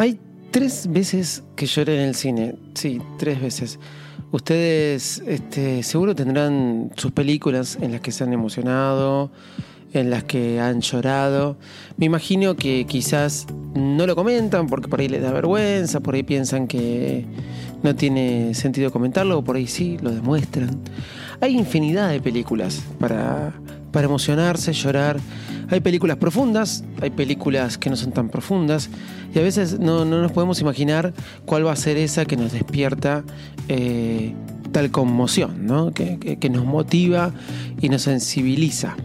Hay tres veces que lloré en el cine. Sí, tres veces. Ustedes este, seguro tendrán sus películas en las que se han emocionado, en las que han llorado. Me imagino que quizás no lo comentan porque por ahí les da vergüenza, por ahí piensan que no tiene sentido comentarlo, o por ahí sí, lo demuestran. Hay infinidad de películas para, para emocionarse, llorar. Hay películas profundas, hay películas que no son tan profundas y a veces no, no nos podemos imaginar cuál va a ser esa que nos despierta eh, tal conmoción, ¿no? que, que- que nos motiva y nos sensibiliza.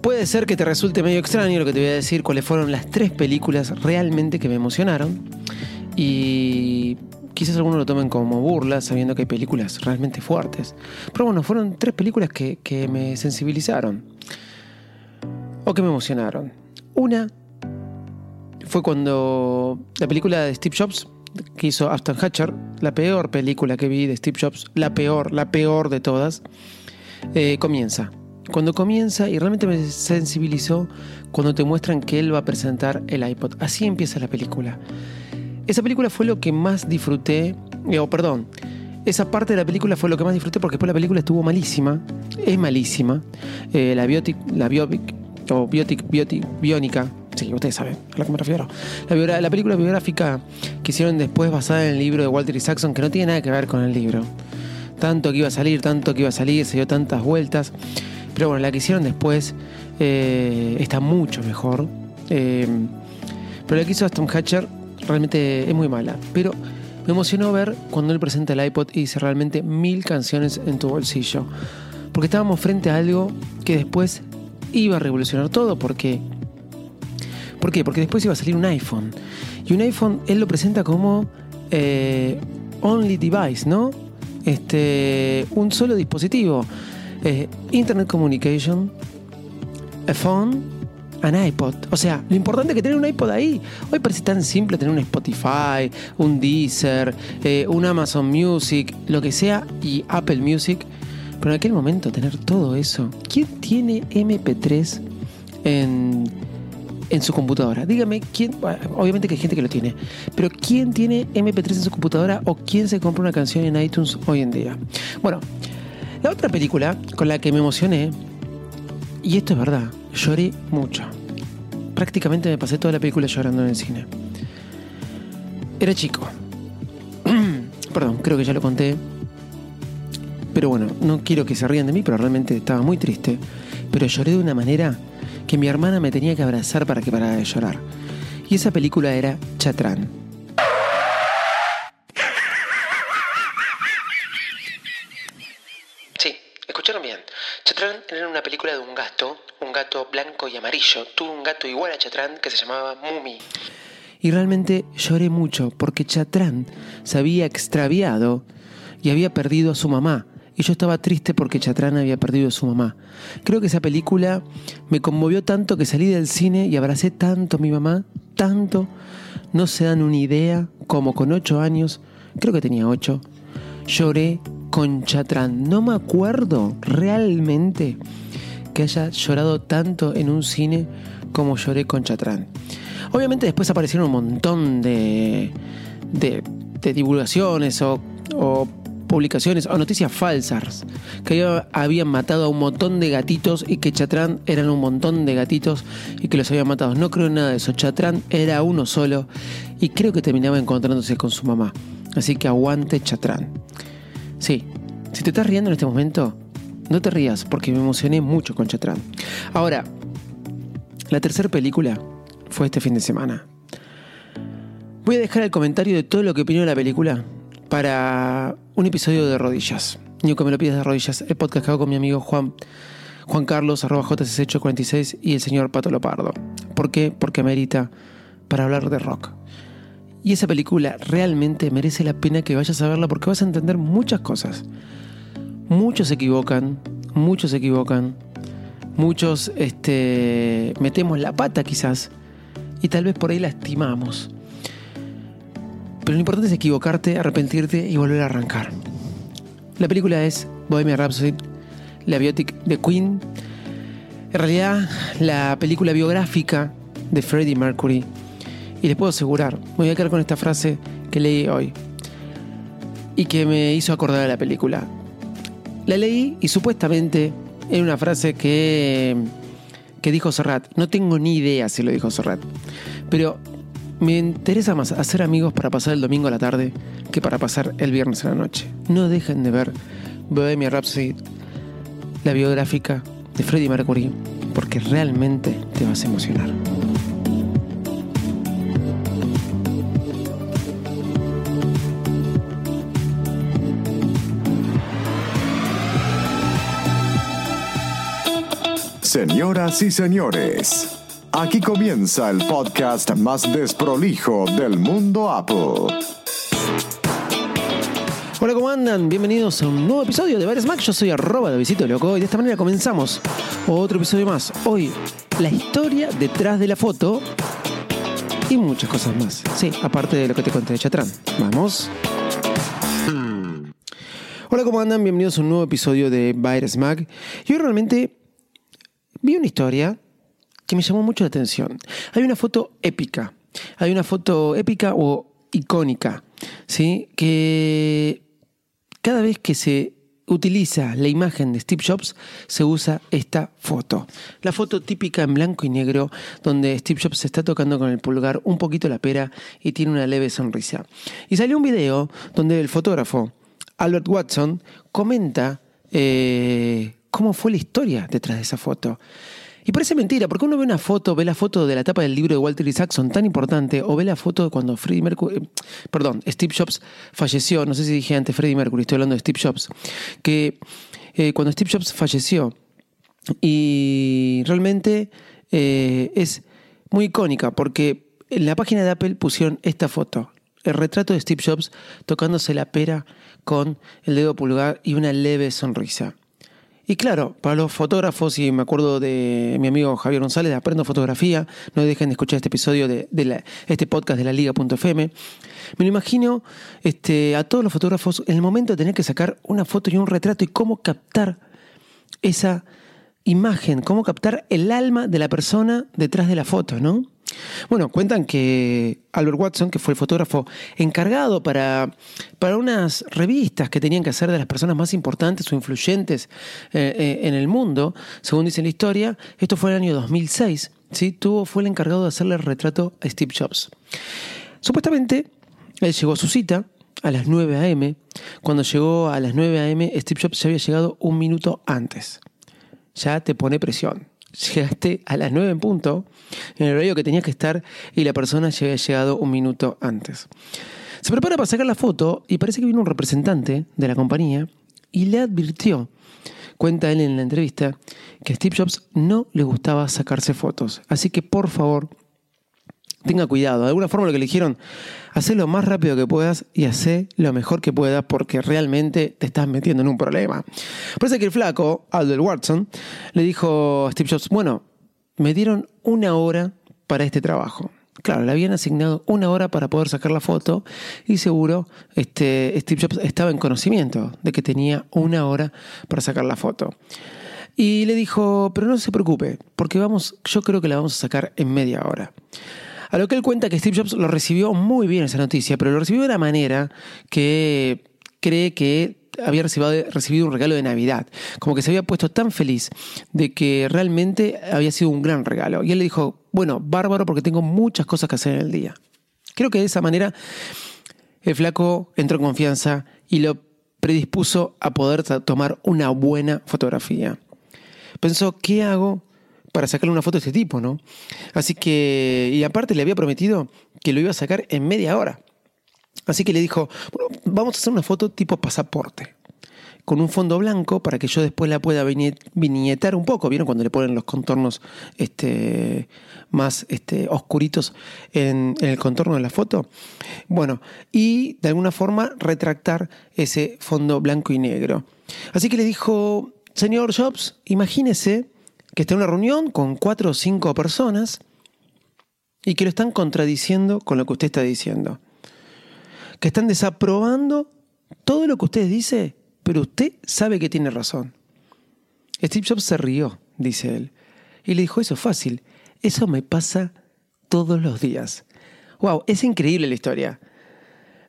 Puede ser que te resulte medio extraño lo que te voy a decir, cuáles fueron las tres películas realmente que me emocionaron. Y quizás algunos lo tomen como burla, sabiendo que hay películas realmente fuertes. Pero bueno, fueron tres películas que, me sensibilizaron. O que me emocionaron. Una fue cuando la película de Steve Jobs, que hizo Ashton Hatcher, la peor película que vi de Steve Jobs, la peor, la peor de todas, eh, comienza. Cuando comienza y realmente me sensibilizó cuando te muestran que él va a presentar el iPod. Así empieza la película. Esa película fue lo que más disfruté, eh, o perdón, esa parte de la película fue lo que más disfruté porque después la película estuvo malísima, es malísima. Eh, la biotic, la biopic, o biotic, biotic, biónica, sí, ustedes saben a lo que me refiero. La, la película biográfica que hicieron después basada en el libro de Walter Isaacson, que no tiene nada que ver con el libro. Tanto que iba a salir, tanto que iba a salir, se dio tantas vueltas. Pero bueno, la que hicieron después eh, está mucho mejor. Pero la que hizo Aston Hatcher realmente es muy mala. Pero me emocionó ver cuando él presenta el iPod y dice realmente mil canciones en tu bolsillo. Porque estábamos frente a algo que después iba a revolucionar todo. Porque, ¿Por qué? Porque después iba a salir un iPhone. Y un iPhone él lo presenta como eh, only device, ¿no? Este, un solo dispositivo. Eh, Internet Communication, a phone, an iPod. O sea, lo importante es que tener un iPod ahí. Hoy parece tan simple tener un Spotify, un Deezer, eh, un Amazon Music, lo que sea, y Apple Music. Pero en aquel momento tener todo eso. ¿Quién tiene MP3 en, en su computadora? Dígame, ¿quién? Obviamente que hay gente que lo tiene. Pero ¿quién tiene MP3 en su computadora o quién se compra una canción en iTunes hoy en día? Bueno, la otra película con la que me emocioné, y esto es verdad, lloré mucho. Prácticamente me pasé toda la película llorando en el cine. Era chico. Perdón, creo que ya lo conté. Pero bueno, no quiero que se rían de mí, pero realmente estaba muy triste. Pero lloré de una manera que mi hermana me tenía que abrazar para que parara de llorar. Y esa película era Chatrán. Sí, escucharon bien. Chatrán era una película de un gato, blanco y amarillo. Tuve un gato igual a Chatrán que se llamaba Mumi. Y realmente lloré mucho porque Chatrán se había extraviado y había perdido a su mamá. Y yo estaba triste porque Chatrán había perdido a su mamá. Creo que esa película me conmovió tanto que salí del cine y abracé tanto a mi mamá, tanto. No se dan una idea como con ocho años, creo que tenía ocho, lloré con Chatrán. No me acuerdo realmente que haya llorado tanto en un cine como lloré con Chatrán. Obviamente después aparecieron un montón de, de, de divulgaciones o, o publicaciones o noticias falsas que habían matado a un montón de gatitos y que Chatrán eran un montón de gatitos y que los habían matado. No creo en nada de eso. Chatrán era uno solo y creo que terminaba encontrándose con su mamá. Así que aguante Chatrán. Sí, si te estás riendo en este momento, no te rías porque me emocioné mucho con Chatrán. Ahora, la tercera película fue este fin de semana. Voy a dejar el comentario de todo lo que opinó de la película para un episodio de Rodillas. Ni que me lo pidas de Rodillas, el podcast que hago con mi amigo Juan, Juan Carlos, arroba JCS846 y el señor Pato Lopardo. ¿Por qué? Porque amerita para hablar de rock. Y esa película realmente merece la pena que vayas a verla porque vas a entender muchas cosas. Muchos se equivocan, muchos se equivocan, muchos este, metemos la pata quizás y tal vez por ahí lastimamos. Pero lo importante es equivocarte, arrepentirte y volver a arrancar. La película es Bohemian Rhapsody, la biotic de Queen. En realidad, la película biográfica de Freddie Mercury. Y les puedo asegurar, me voy a quedar con esta frase que leí hoy y que me hizo acordar de la película. La leí y supuestamente era una frase que, que dijo Serrat. No tengo ni idea si lo dijo Serrat. Pero me interesa más hacer amigos para pasar el domingo a la tarde que para pasar el viernes a la noche. No dejen de ver Bohemia Rhapsody, la biográfica de Freddie Mercury, porque realmente te vas a emocionar. Señoras y señores, aquí comienza el podcast más desprolijo del mundo Apple. Hola, ¿cómo andan? Bienvenidos a un nuevo episodio de Bares Mac. Yo soy arroba de Visito Loco y de esta manera comenzamos otro episodio más. Hoy, la historia detrás de la foto y muchas cosas más. Sí, aparte de lo que te conté de Chatrán. Vamos. Hola, ¿cómo andan? Bienvenidos a un nuevo episodio de Virus Mag. Y hoy realmente vi una historia que me llamó mucho la atención. Hay una foto épica. Hay una foto épica o icónica, ¿sí? Que cada vez que se utiliza la imagen de Steve Jobs, se usa esta foto. La foto típica en blanco y negro, donde Steve Jobs se está tocando con el pulgar un poquito la pera y tiene una leve sonrisa. Y salió un video donde el fotógrafo Albert Watson comenta eh, cómo fue la historia detrás de esa foto. Y parece mentira, porque uno ve una foto, ve la foto de la tapa del libro de Walter Isaacson tan importante, o ve la foto de cuando Freddie Mercury, eh, perdón, Steve Jobs falleció, no sé si dije antes Freddie Mercury, estoy hablando de Steve Jobs, que eh, cuando Steve Jobs falleció, y realmente eh, es muy icónica, porque en la página de Apple pusieron esta foto, el retrato de Steve Jobs tocándose la pera con el dedo pulgar y una leve sonrisa. Y claro, para los fotógrafos, y me acuerdo de mi amigo Javier González de Aprendo Fotografía, no dejen de escuchar este episodio de, este podcast de la Liga.fm. Me lo imagino este, a todos los fotógrafos el momento de tener que sacar una foto y un retrato y cómo captar esa imagen, cómo captar el alma de la persona detrás de la foto, ¿no? Bueno, cuentan que Albert Watson, que fue el fotógrafo encargado para, para unas revistas que tenían que hacer de las personas más importantes o influyentes eh, eh, en el mundo, según dice la historia, esto fue en el año 2006, ¿sí? Tuvo, fue el encargado de hacerle el retrato a Steve Jobs. Supuestamente, él llegó a su cita a las 9 a.m. Cuando llegó a las 9 a.m., Steve Jobs ya había llegado un minuto antes. Ya te pone presión llegaste a las 9 en punto, en el horario que tenías que estar, y la persona ya había llegado un minuto antes. Se prepara para sacar la foto y parece que vino un representante de la compañía y le advirtió cuenta él en la entrevista que a Steve Jobs no le gustaba sacarse fotos. Así que por favor, tenga cuidado. De alguna forma lo que le dijeron, lo más rápido que puedas y haz lo mejor que puedas porque realmente te estás metiendo en un problema. Parece que el flaco, Aldel Watson, le dijo a Steve Jobs, bueno, me dieron una hora para este trabajo. Claro, le habían asignado una hora para poder sacar la foto y seguro este, Steve Jobs estaba en conocimiento de que tenía una hora para sacar la foto. Y le dijo, pero no se preocupe, porque vamos, yo creo que la vamos a sacar en media hora. A lo que él cuenta que Steve Jobs lo recibió muy bien esa noticia, pero lo recibió de una manera que cree que había recibido, un regalo de Navidad. Como que se había puesto tan feliz de que realmente había sido un gran regalo. Y él le dijo, bueno, bárbaro porque tengo muchas cosas que hacer en el día. Creo que de esa manera el flaco entró en confianza y lo predispuso a poder tomar una buena fotografía. Pensó, ¿qué hago para sacarle una foto de este tipo, no? Así que, y aparte le había prometido que lo iba a sacar en media hora. Así que le dijo, vamos a hacer una foto tipo pasaporte, con un fondo blanco para que yo después la pueda viñetar un poco. ¿Vieron cuando le ponen los contornos este, más este, oscuritos en, en el contorno de la foto? Bueno, y de alguna forma retractar ese fondo blanco y negro. Así que le dijo, señor Jobs, imagínese que está en una reunión con cuatro o cinco personas y que lo están contradiciendo con lo que usted está diciendo que están desaprobando todo lo que usted dice, pero usted sabe que tiene razón. Steve Jobs se rió, dice él, y le dijo, eso es fácil, eso me pasa todos los días. Wow, es increíble la historia.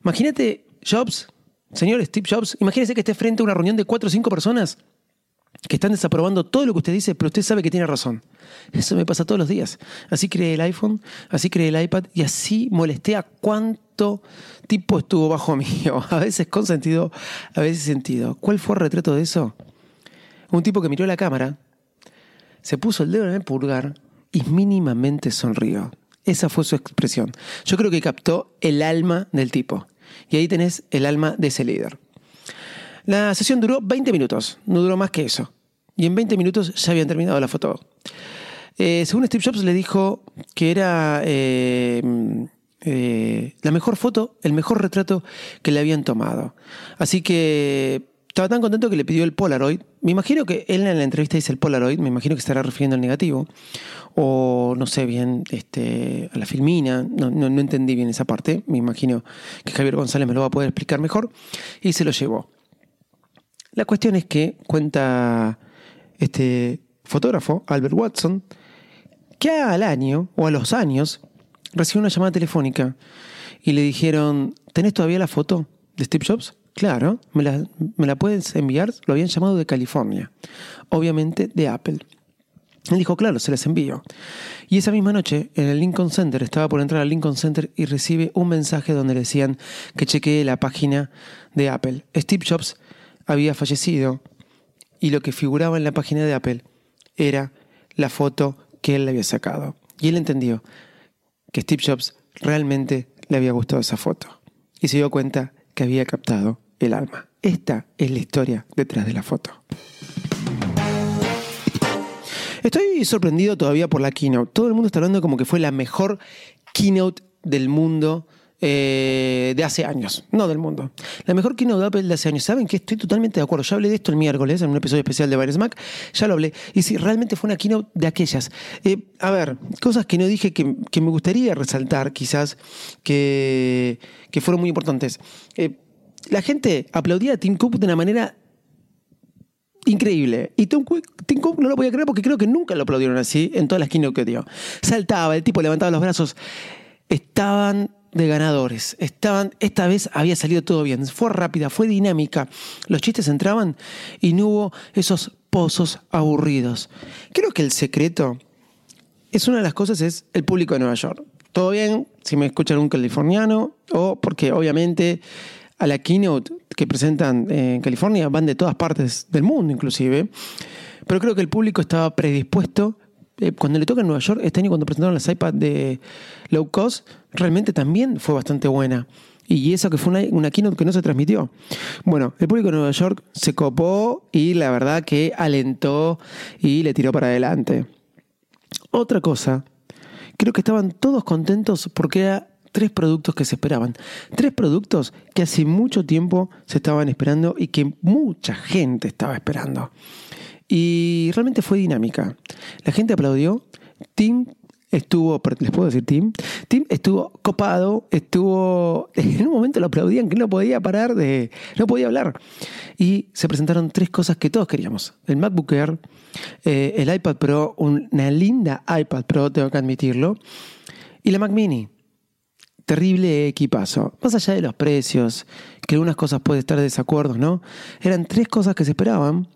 Imagínate, Jobs, señor Steve Jobs, imagínese que esté frente a una reunión de cuatro o cinco personas que están desaprobando todo lo que usted dice, pero usted sabe que tiene razón. Eso me pasa todos los días. Así creé el iPhone, así creé el iPad y así molesté a cuánto tipo estuvo bajo mío. A veces con sentido, a veces sentido. ¿Cuál fue el retrato de eso? Un tipo que miró la cámara, se puso el dedo en el pulgar y mínimamente sonrió. Esa fue su expresión. Yo creo que captó el alma del tipo. Y ahí tenés el alma de ese líder. La sesión duró 20 minutos, no duró más que eso. Y en 20 minutos ya habían terminado la foto. Eh, según Steve Jobs le dijo que era eh, eh, la mejor foto, el mejor retrato que le habían tomado. Así que estaba tan contento que le pidió el Polaroid. Me imagino que él en la entrevista dice el Polaroid, me imagino que estará refiriendo al negativo. O no sé bien, este, a la filmina, no, no, no entendí bien esa parte. Me imagino que Javier González me lo va a poder explicar mejor. Y se lo llevó. La cuestión es que cuenta este fotógrafo, Albert Watson, que al año o a los años recibió una llamada telefónica y le dijeron, ¿tenés todavía la foto de Steve Jobs? Claro, ¿me la, ¿me la puedes enviar? Lo habían llamado de California, obviamente de Apple. Él dijo, claro, se las envío. Y esa misma noche, en el Lincoln Center, estaba por entrar al Lincoln Center y recibe un mensaje donde le decían que chequee la página de Apple. Steve Jobs había fallecido y lo que figuraba en la página de Apple era la foto que él le había sacado. Y él entendió que Steve Jobs realmente le había gustado esa foto y se dio cuenta que había captado el alma. Esta es la historia detrás de la foto. Estoy sorprendido todavía por la keynote. Todo el mundo está hablando como que fue la mejor keynote del mundo eh, de hace años, no del mundo. La mejor keynote de Apple de hace años. ¿Saben que estoy totalmente de acuerdo? Ya hablé de esto el miércoles en un episodio especial de Virus Mac. Ya lo hablé. Y si realmente fue una keynote de aquellas. Eh, a ver, cosas que no dije que, me gustaría resaltar, quizás, que, que fueron muy importantes. Eh, la gente aplaudía a Tim Cook de una manera increíble. Y Tim Cook, no lo podía creer porque creo que nunca lo aplaudieron así en todas las keynote que dio. Saltaba, el tipo levantaba los brazos. Estaban de ganadores. Estaban, esta vez había salido todo bien. Fue rápida, fue dinámica. Los chistes entraban y no hubo esos pozos aburridos. Creo que el secreto es una de las cosas, es el público de Nueva York. Todo bien si me escuchan un californiano o porque obviamente a la keynote que presentan en California van de todas partes del mundo inclusive. Pero creo que el público estaba predispuesto eh, cuando le toca en Nueva York, este año cuando presentaron las iPad de low cost, realmente también fue bastante buena. Y eso que fue una, una keynote que no se transmitió. Bueno, el público de Nueva York se copó y la verdad que alentó y le tiró para adelante. Otra cosa, creo que estaban todos contentos porque era tres productos que se esperaban. Tres productos que hace mucho tiempo se estaban esperando y que mucha gente estaba esperando. Y realmente fue dinámica. La gente aplaudió. Tim estuvo, les puedo decir Tim, Tim estuvo copado, estuvo, en un momento lo aplaudían que no podía parar de, no podía hablar. Y se presentaron tres cosas que todos queríamos. El MacBook Air, eh, el iPad Pro, una linda iPad Pro, tengo que admitirlo, y la Mac Mini. Terrible equipazo. Más allá de los precios, que algunas cosas puede estar de desacuerdo, ¿no? Eran tres cosas que se esperaban,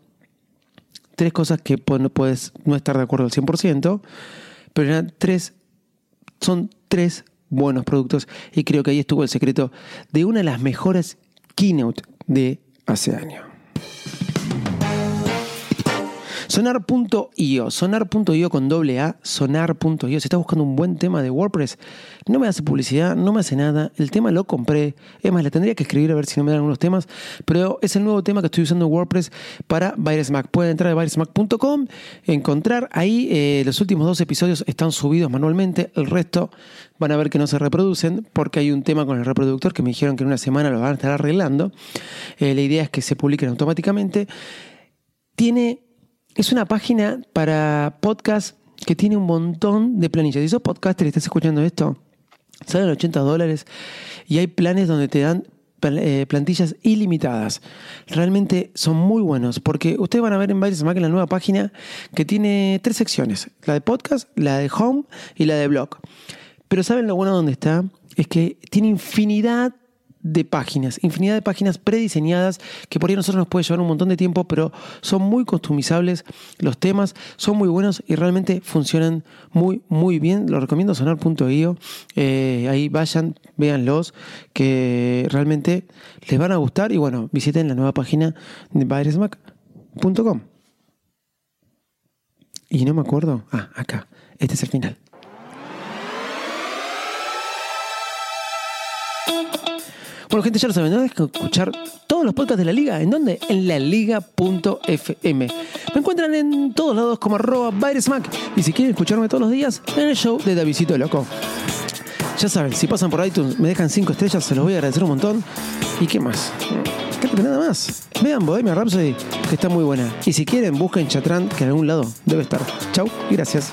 tres cosas que puedes no estar de acuerdo al 100%, pero tres, son tres buenos productos y creo que ahí estuvo el secreto de una de las mejores keynote de hace años. Sonar.io, sonar.io con doble A, sonar.io. Si estás buscando un buen tema de WordPress, no me hace publicidad, no me hace nada. El tema lo compré. Es más, le tendría que escribir a ver si no me dan unos temas. Pero es el nuevo tema que estoy usando en WordPress para VirusMac. Pueden entrar a virusmac.com, encontrar ahí eh, los últimos dos episodios están subidos manualmente. El resto van a ver que no se reproducen porque hay un tema con el reproductor que me dijeron que en una semana lo van a estar arreglando. Eh, la idea es que se publiquen automáticamente. Tiene es una página para podcast que tiene un montón de planillas. Si sos podcaster y estás escuchando esto, salen 80 dólares y hay planes donde te dan eh, plantillas ilimitadas. Realmente son muy buenos porque ustedes van a ver en Mac en la nueva página que tiene tres secciones: la de podcast, la de home y la de blog. Pero ¿saben lo bueno donde está? Es que tiene infinidad de páginas, infinidad de páginas prediseñadas que por ahí a nosotros nos puede llevar un montón de tiempo, pero son muy customizables, los temas son muy buenos y realmente funcionan muy, muy bien. Lo recomiendo sonar.io, eh, ahí vayan, véanlos, que realmente les van a gustar y bueno, visiten la nueva página de virusmac.com. Y no me acuerdo, ah, acá, este es el final. Bueno, gente, ya lo saben, no dejen escuchar todos los podcasts de la liga. ¿En dónde? En la liga.fm. Me encuentran en todos lados como arroba Y si quieren escucharme todos los días, en el show de Davidito Loco. Ya saben, si pasan por iTunes, me dejan 5 estrellas, se los voy a agradecer un montón. ¿Y qué más? Creo que nada más. Vean Bohemia Rhapsody, que está muy buena. Y si quieren, busquen Chatran, que en algún lado debe estar. Chau y gracias.